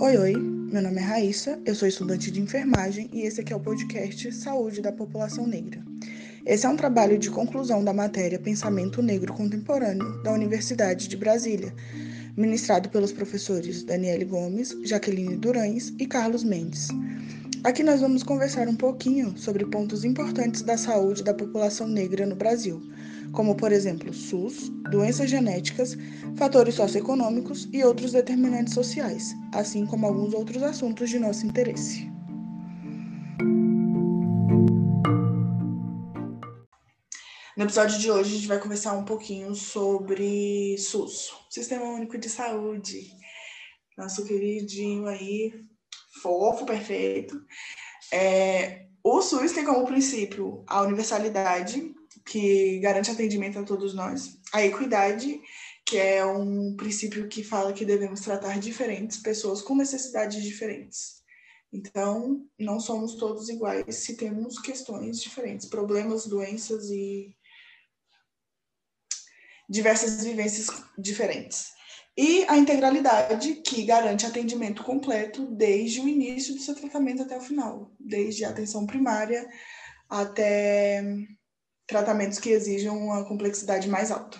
Oi, oi, meu nome é Raíssa, eu sou estudante de enfermagem e esse aqui é o podcast Saúde da População Negra. Esse é um trabalho de conclusão da matéria Pensamento Negro Contemporâneo da Universidade de Brasília, ministrado pelos professores Daniele Gomes, Jaqueline Durães e Carlos Mendes. Aqui nós vamos conversar um pouquinho sobre pontos importantes da saúde da população negra no Brasil, como, por exemplo, SUS, doenças genéticas, fatores socioeconômicos e outros determinantes sociais, assim como alguns outros assuntos de nosso interesse. No episódio de hoje, a gente vai conversar um pouquinho sobre SUS, Sistema Único de Saúde. Nosso queridinho aí, fofo, perfeito. É, o SUS tem como princípio a universalidade, que garante atendimento a todos nós, a equidade, que é um princípio que fala que devemos tratar diferentes pessoas com necessidades diferentes. Então, não somos todos iguais se temos questões diferentes, problemas, doenças e diversas vivências diferentes. E a integralidade, que garante atendimento completo desde o início do seu tratamento até o final, desde a atenção primária até tratamentos que exijam uma complexidade mais alta.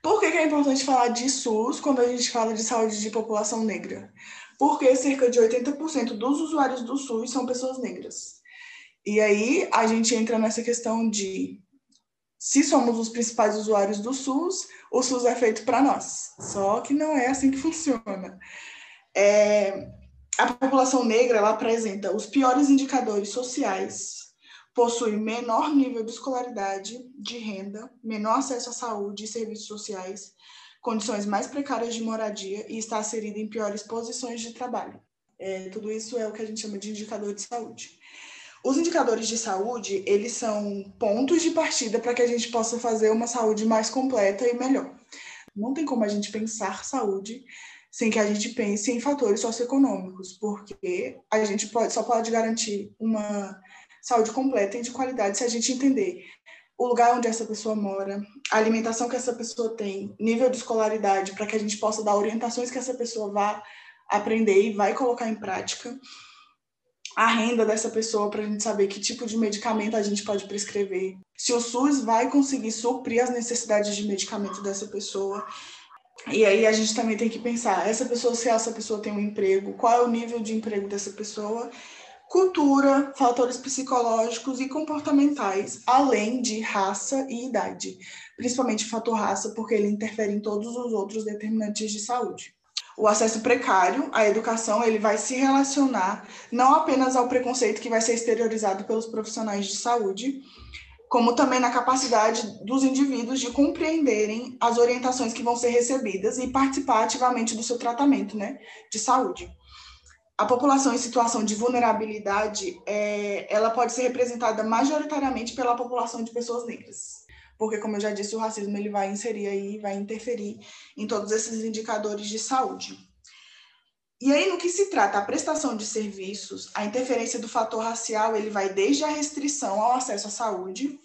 Por que, que é importante falar de SUS quando a gente fala de saúde de população negra? Porque cerca de 80% dos usuários do SUS são pessoas negras. E aí a gente entra nessa questão de se somos os principais usuários do SUS, o SUS é feito para nós. Só que não é assim que funciona. É, a população negra ela apresenta os piores indicadores sociais, possui menor nível de escolaridade, de renda, menor acesso à saúde e serviços sociais, condições mais precárias de moradia e está inserida em piores posições de trabalho. É, tudo isso é o que a gente chama de indicador de saúde. Os indicadores de saúde, eles são pontos de partida para que a gente possa fazer uma saúde mais completa e melhor. Não tem como a gente pensar saúde sem que a gente pense em fatores socioeconômicos, porque a gente pode, só pode garantir uma saúde completa e de qualidade se a gente entender o lugar onde essa pessoa mora, a alimentação que essa pessoa tem, nível de escolaridade, para que a gente possa dar orientações que essa pessoa vá aprender e vai colocar em prática a renda dessa pessoa para a gente saber que tipo de medicamento a gente pode prescrever, se o SUS vai conseguir suprir as necessidades de medicamento dessa pessoa. E aí a gente também tem que pensar, essa pessoa, se essa pessoa tem um emprego, qual é o nível de emprego dessa pessoa, cultura, fatores psicológicos e comportamentais, além de raça e idade, principalmente o fator raça, porque ele interfere em todos os outros determinantes de saúde o acesso precário à educação ele vai se relacionar não apenas ao preconceito que vai ser exteriorizado pelos profissionais de saúde, como também na capacidade dos indivíduos de compreenderem as orientações que vão ser recebidas e participar ativamente do seu tratamento né, de saúde. A população em situação de vulnerabilidade, é, ela pode ser representada majoritariamente pela população de pessoas negras porque, como eu já disse, o racismo ele vai inserir aí, vai interferir em todos esses indicadores de saúde. E aí, no que se trata a prestação de serviços, a interferência do fator racial ele vai desde a restrição ao acesso à saúde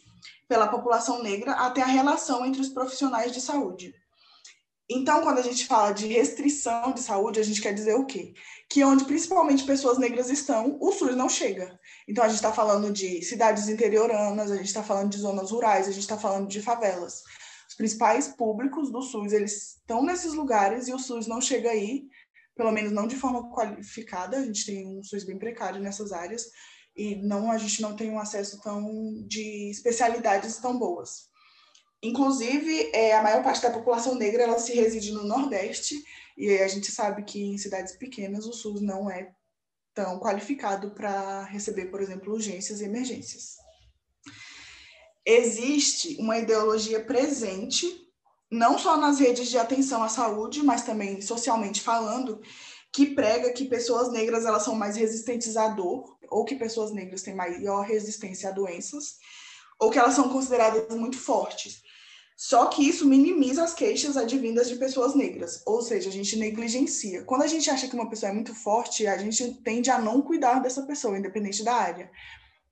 pela população negra até a relação entre os profissionais de saúde. Então, quando a gente fala de restrição de saúde, a gente quer dizer o quê? Que onde principalmente pessoas negras estão, o SUS não chega. Então, a gente está falando de cidades interioranas, a gente está falando de zonas rurais, a gente está falando de favelas. Os principais públicos do SUS, eles estão nesses lugares e o SUS não chega aí, pelo menos não de forma qualificada. A gente tem um SUS bem precário nessas áreas e não a gente não tem um acesso tão de especialidades tão boas. Inclusive, é, a maior parte da população negra ela se reside no Nordeste, e a gente sabe que em cidades pequenas o SUS não é tão qualificado para receber, por exemplo, urgências e emergências. Existe uma ideologia presente, não só nas redes de atenção à saúde, mas também socialmente falando, que prega que pessoas negras elas são mais resistentes à dor, ou que pessoas negras têm maior resistência a doenças, ou que elas são consideradas muito fortes. Só que isso minimiza as queixas advindas de pessoas negras, ou seja, a gente negligencia. Quando a gente acha que uma pessoa é muito forte, a gente tende a não cuidar dessa pessoa, independente da área.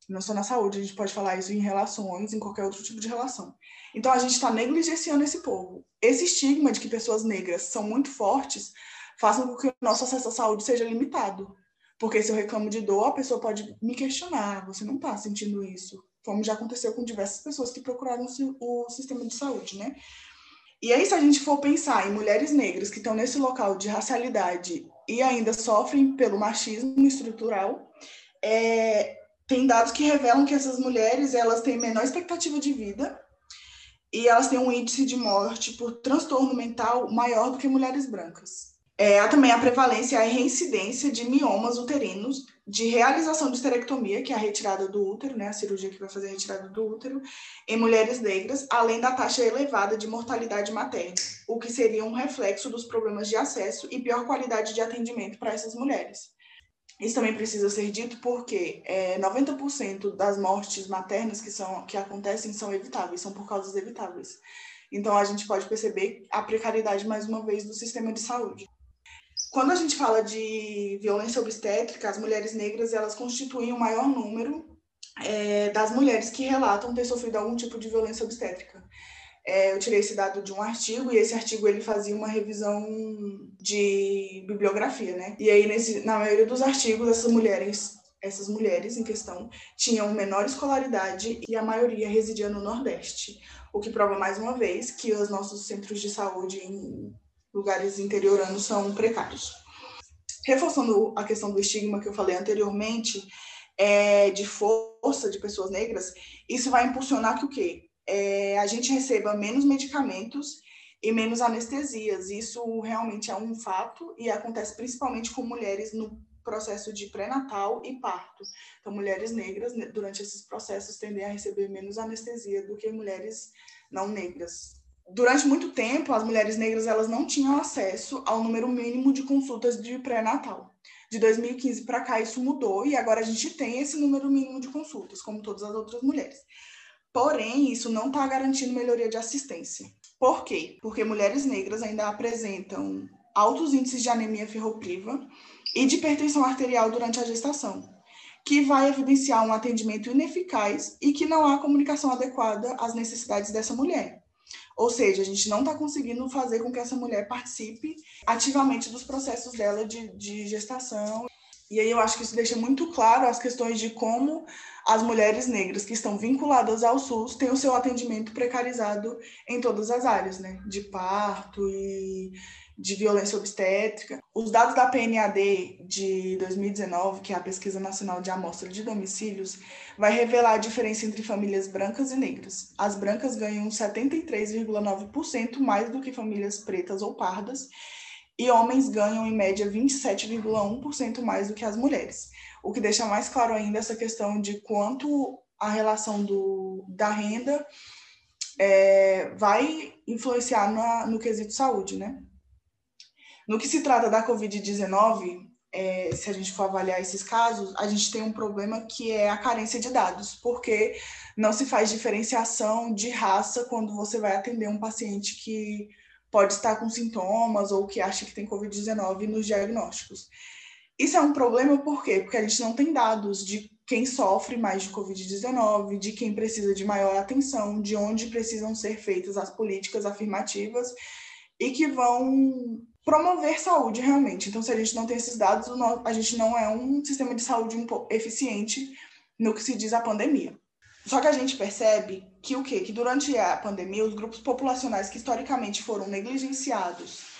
não só na saúde, a gente pode falar isso em relações, em qualquer outro tipo de relação. Então a gente está negligenciando esse povo. Esse estigma de que pessoas negras são muito fortes faz com que o nosso acesso à saúde seja limitado. Porque se eu reclamo de dor, a pessoa pode me questionar, você não está sentindo isso. Como já aconteceu com diversas pessoas que procuraram o sistema de saúde, né? E aí, se a gente for pensar em mulheres negras que estão nesse local de racialidade e ainda sofrem pelo machismo estrutural, é, tem dados que revelam que essas mulheres elas têm menor expectativa de vida e elas têm um índice de morte por transtorno mental maior do que mulheres brancas. É, há também a prevalência e a reincidência de miomas uterinos, de realização de esterectomia, que é a retirada do útero, né, a cirurgia que vai fazer a retirada do útero, em mulheres negras, além da taxa elevada de mortalidade materna, o que seria um reflexo dos problemas de acesso e pior qualidade de atendimento para essas mulheres. Isso também precisa ser dito porque é, 90% das mortes maternas que, são, que acontecem são evitáveis, são por causas evitáveis. Então, a gente pode perceber a precariedade, mais uma vez, do sistema de saúde. Quando a gente fala de violência obstétrica, as mulheres negras elas constituem o maior número é, das mulheres que relatam ter sofrido algum tipo de violência obstétrica. É, eu tirei esse dado de um artigo e esse artigo ele fazia uma revisão de bibliografia, né? E aí nesse, na maioria dos artigos essas mulheres essas mulheres em questão tinham menor escolaridade e a maioria residia no Nordeste, o que prova mais uma vez que os nossos centros de saúde em lugares interioranos são precários. Reforçando a questão do estigma que eu falei anteriormente, é, de força de pessoas negras, isso vai impulsionar que o quê? é, a gente receba menos medicamentos e menos anestesias. Isso realmente é um fato e acontece principalmente com mulheres no processo de pré-natal e parto. Então, mulheres negras, né, durante esses processos, tendem a receber menos anestesia do que mulheres não negras. Durante muito tempo, as mulheres negras elas não tinham acesso ao número mínimo de consultas de pré-natal. De 2015 para cá, isso mudou e agora a gente tem esse número mínimo de consultas, como todas as outras mulheres. Porém, isso não está garantindo melhoria de assistência. Por quê? Porque mulheres negras ainda apresentam altos índices de anemia ferropriva e de hipertensão arterial durante a gestação, que vai evidenciar um atendimento ineficaz e que não há comunicação adequada às necessidades dessa mulher. Ou seja, a gente não está conseguindo fazer com que essa mulher participe ativamente dos processos dela de, de gestação. E aí eu acho que isso deixa muito claro as questões de como as mulheres negras que estão vinculadas ao SUS têm o seu atendimento precarizado em todas as áreas, né? De parto e de violência obstétrica. Os dados da PNAD de 2019, que é a Pesquisa Nacional de Amostra de Domicílios, vai revelar a diferença entre famílias brancas e negras. As brancas ganham 73,9% mais do que famílias pretas ou pardas, e homens ganham em média 27,1% mais do que as mulheres o que deixa mais claro ainda essa questão de quanto a relação do, da renda é, vai influenciar na, no quesito saúde, né? No que se trata da Covid-19, é, se a gente for avaliar esses casos, a gente tem um problema que é a carência de dados, porque não se faz diferenciação de raça quando você vai atender um paciente que pode estar com sintomas ou que acha que tem Covid-19 nos diagnósticos. Isso é um problema por quê? Porque a gente não tem dados de quem sofre mais de Covid-19, de quem precisa de maior atenção, de onde precisam ser feitas as políticas afirmativas e que vão promover saúde realmente. Então, se a gente não tem esses dados, a gente não é um sistema de saúde eficiente no que se diz a pandemia. Só que a gente percebe que o quê? Que durante a pandemia, os grupos populacionais que historicamente foram negligenciados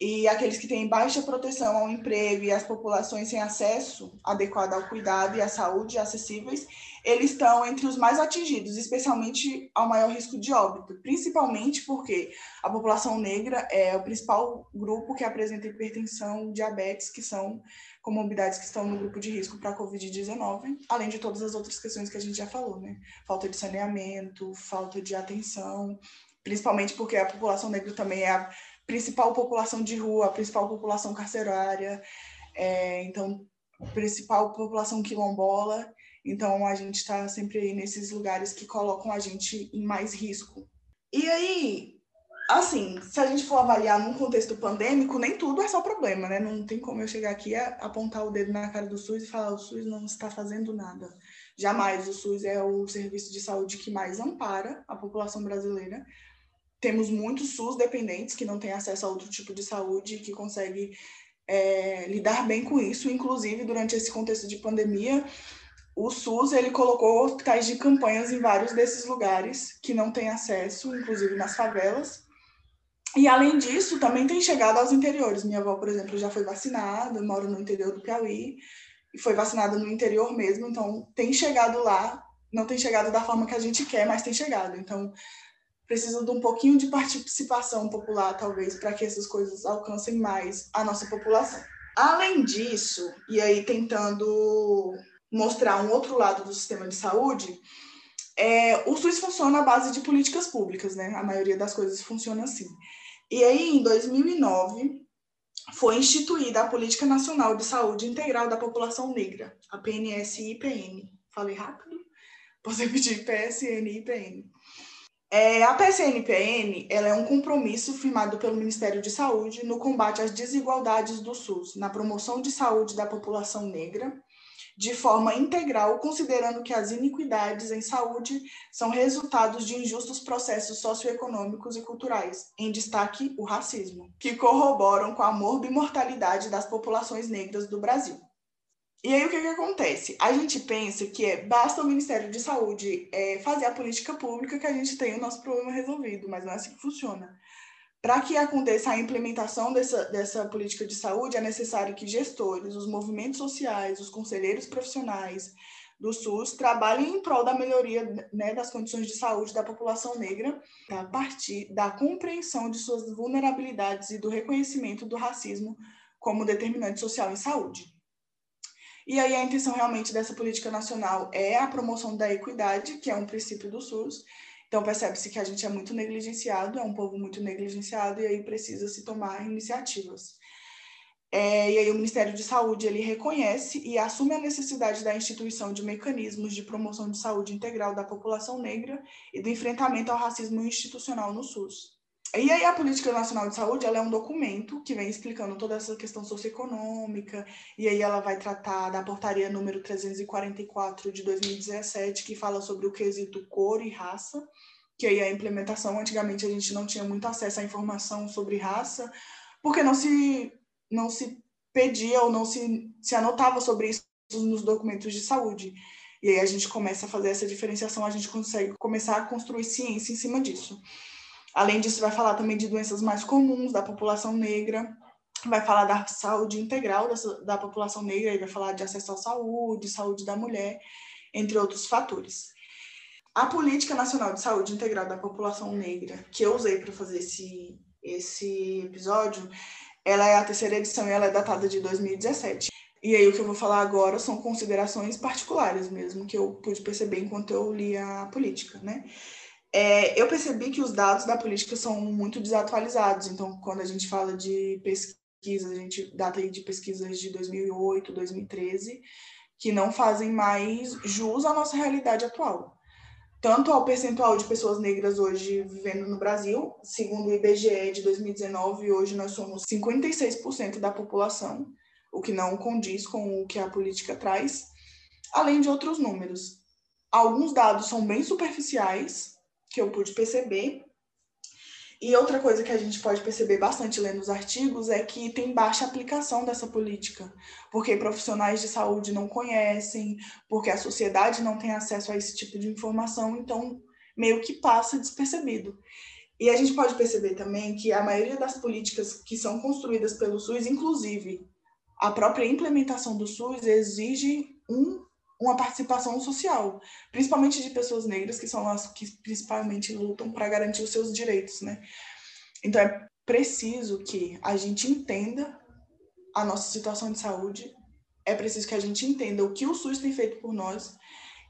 e aqueles que têm baixa proteção ao emprego e as populações sem acesso adequado ao cuidado e à saúde acessíveis, eles estão entre os mais atingidos, especialmente ao maior risco de óbito, principalmente porque a população negra é o principal grupo que apresenta hipertensão, diabetes, que são comorbidades que estão no grupo de risco para a Covid-19, além de todas as outras questões que a gente já falou, né? Falta de saneamento, falta de atenção, principalmente porque a população negra também é a principal população de rua, a principal população carcerária, é, então, principal população quilombola. Então, a gente está sempre aí nesses lugares que colocam a gente em mais risco. E aí, assim, se a gente for avaliar num contexto pandêmico, nem tudo é só problema, né? Não tem como eu chegar aqui e apontar o dedo na cara do SUS e falar o SUS não está fazendo nada. Jamais o SUS é o serviço de saúde que mais ampara a população brasileira. Temos muitos SUS dependentes que não têm acesso a outro tipo de saúde, que conseguem é, lidar bem com isso. Inclusive, durante esse contexto de pandemia, o SUS ele colocou hospitais de campanhas em vários desses lugares que não têm acesso, inclusive nas favelas. E além disso, também tem chegado aos interiores. Minha avó, por exemplo, já foi vacinada, mora no interior do Piauí e foi vacinada no interior mesmo, então tem chegado lá, não tem chegado da forma que a gente quer, mas tem chegado. Então precisa de um pouquinho de participação popular, talvez, para que essas coisas alcancem mais a nossa população. Além disso, e aí tentando mostrar um outro lado do sistema de saúde, é, o SUS funciona à base de políticas públicas, né? A maioria das coisas funciona assim. E aí, em 2009, foi instituída a Política Nacional de Saúde Integral da População Negra, a PNS-IPN. Falei rápido? Posso repetir? PSN-IPN. É, a PSN-IPN ela é um compromisso firmado pelo Ministério de Saúde no combate às desigualdades do SUS, na promoção de saúde da população negra de forma integral, considerando que as iniquidades em saúde são resultados de injustos processos socioeconômicos e culturais, em destaque o racismo, que corroboram com a morbimortalidade das populações negras do Brasil. E aí o que, que acontece? A gente pensa que é, basta o Ministério de Saúde é, fazer a política pública que a gente tem o nosso problema resolvido, mas não é assim que funciona. Para que aconteça a implementação dessa, dessa política de saúde, é necessário que gestores, os movimentos sociais, os conselheiros profissionais do SUS trabalhem em prol da melhoria né, das condições de saúde da população negra, a partir da compreensão de suas vulnerabilidades e do reconhecimento do racismo como determinante social em saúde. E aí a intenção realmente dessa política nacional é a promoção da equidade, que é um princípio do SUS, então percebe-se que a gente é muito negligenciado, é um povo muito negligenciado e aí precisa se tomar iniciativas. É, e aí o Ministério de Saúde ele reconhece e assume a necessidade da instituição de mecanismos de promoção de saúde integral da população negra e do enfrentamento ao racismo institucional no SUS. E aí a Política Nacional de Saúde ela é um documento que vem explicando toda essa questão socioeconômica, e aí ela vai tratar da portaria número 344 de 2017, que fala sobre o quesito cor e raça, que aí a implementação, antigamente a gente não tinha muito acesso à informação sobre raça, porque não se, não se pedia ou não se, se anotava sobre isso nos documentos de saúde. E aí a gente começa a fazer essa diferenciação, a gente consegue começar a construir ciência em cima disso. Além disso, vai falar também de doenças mais comuns da população negra, vai falar da saúde integral da, da população negra, vai falar de acesso à saúde, saúde da mulher, entre outros fatores. A Política Nacional de Saúde Integral da População Negra, que eu usei para fazer esse, esse episódio, ela é a terceira edição e ela é datada de 2017. E aí o que eu vou falar agora são considerações particulares mesmo, que eu pude perceber enquanto eu li a política, né? É, eu percebi que os dados da política são muito desatualizados. Então, quando a gente fala de pesquisas, a gente data aí de pesquisas de 2008, 2013, que não fazem mais jus à nossa realidade atual. Tanto ao percentual de pessoas negras hoje vivendo no Brasil, segundo o IBGE de 2019, hoje nós somos 56% da população, o que não condiz com o que a política traz, além de outros números. Alguns dados são bem superficiais, que eu pude perceber. E outra coisa que a gente pode perceber bastante lendo os artigos é que tem baixa aplicação dessa política, porque profissionais de saúde não conhecem, porque a sociedade não tem acesso a esse tipo de informação, então meio que passa despercebido. E a gente pode perceber também que a maioria das políticas que são construídas pelo SUS, inclusive a própria implementação do SUS, exige um uma participação social, principalmente de pessoas negras, que são as que principalmente lutam para garantir os seus direitos, né? Então é preciso que a gente entenda a nossa situação de saúde, é preciso que a gente entenda o que o SUS tem feito por nós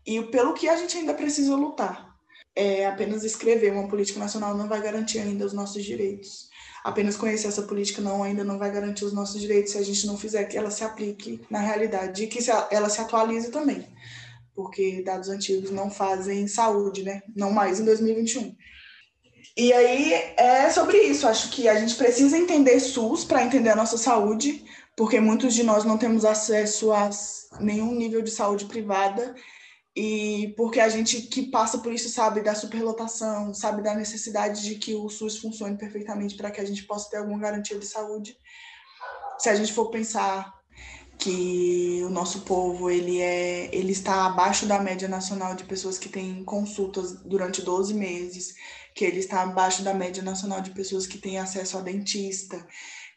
e pelo que a gente ainda precisa lutar. É, apenas escrever uma política nacional não vai garantir ainda os nossos direitos apenas conhecer essa política não ainda não vai garantir os nossos direitos se a gente não fizer que ela se aplique na realidade e que ela se atualize também, porque dados antigos não fazem saúde, né? Não mais em 2021. E aí é sobre isso. Acho que a gente precisa entender SUS para entender a nossa saúde, porque muitos de nós não temos acesso a nenhum nível de saúde privada e porque a gente que passa por isso sabe da superlotação, sabe da necessidade de que o SUS funcione perfeitamente para que a gente possa ter alguma garantia de saúde. Se a gente for pensar que o nosso povo ele é ele está abaixo da média nacional de pessoas que têm consultas durante 12 meses, que ele está abaixo da média nacional de pessoas que têm acesso a dentista,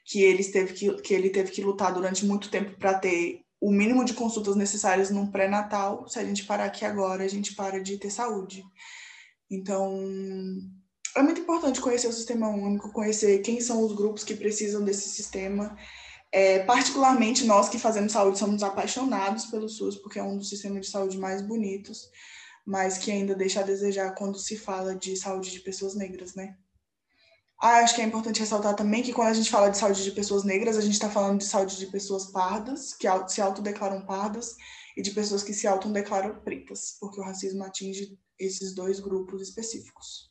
que ele teve que, que ele teve que lutar durante muito tempo para ter o mínimo de consultas necessárias num pré-natal. Se a gente parar aqui agora, a gente para de ter saúde. Então, é muito importante conhecer o sistema único, conhecer quem são os grupos que precisam desse sistema. É, particularmente nós que fazemos saúde somos apaixonados pelo SUS, porque é um dos sistemas de saúde mais bonitos, mas que ainda deixa a desejar quando se fala de saúde de pessoas negras, né? Ah, acho que é importante ressaltar também que quando a gente fala de saúde de pessoas negras, a gente está falando de saúde de pessoas pardas, que se autodeclaram pardas, e de pessoas que se autodeclaram pretas, porque o racismo atinge esses dois grupos específicos.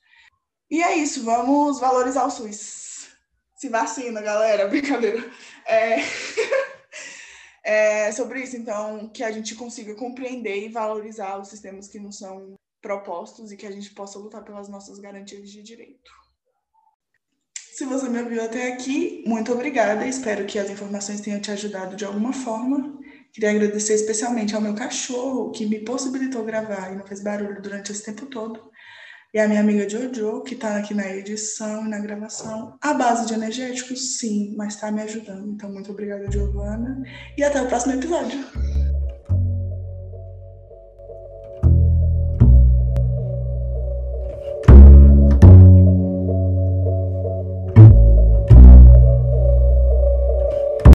E é isso, vamos valorizar o SUS. Se vacina, galera, brincadeira. É... é sobre isso, então, que a gente consiga compreender e valorizar os sistemas que nos são propostos e que a gente possa lutar pelas nossas garantias de direito. Se você me ouviu até aqui, muito obrigada. Espero que as informações tenham te ajudado de alguma forma. Queria agradecer especialmente ao meu cachorro, que me possibilitou gravar e não fez barulho durante esse tempo todo. E a minha amiga Jojo, que está aqui na edição e na gravação. A base de energéticos, sim, mas está me ajudando. Então, muito obrigada, Giovana. E até o próximo episódio.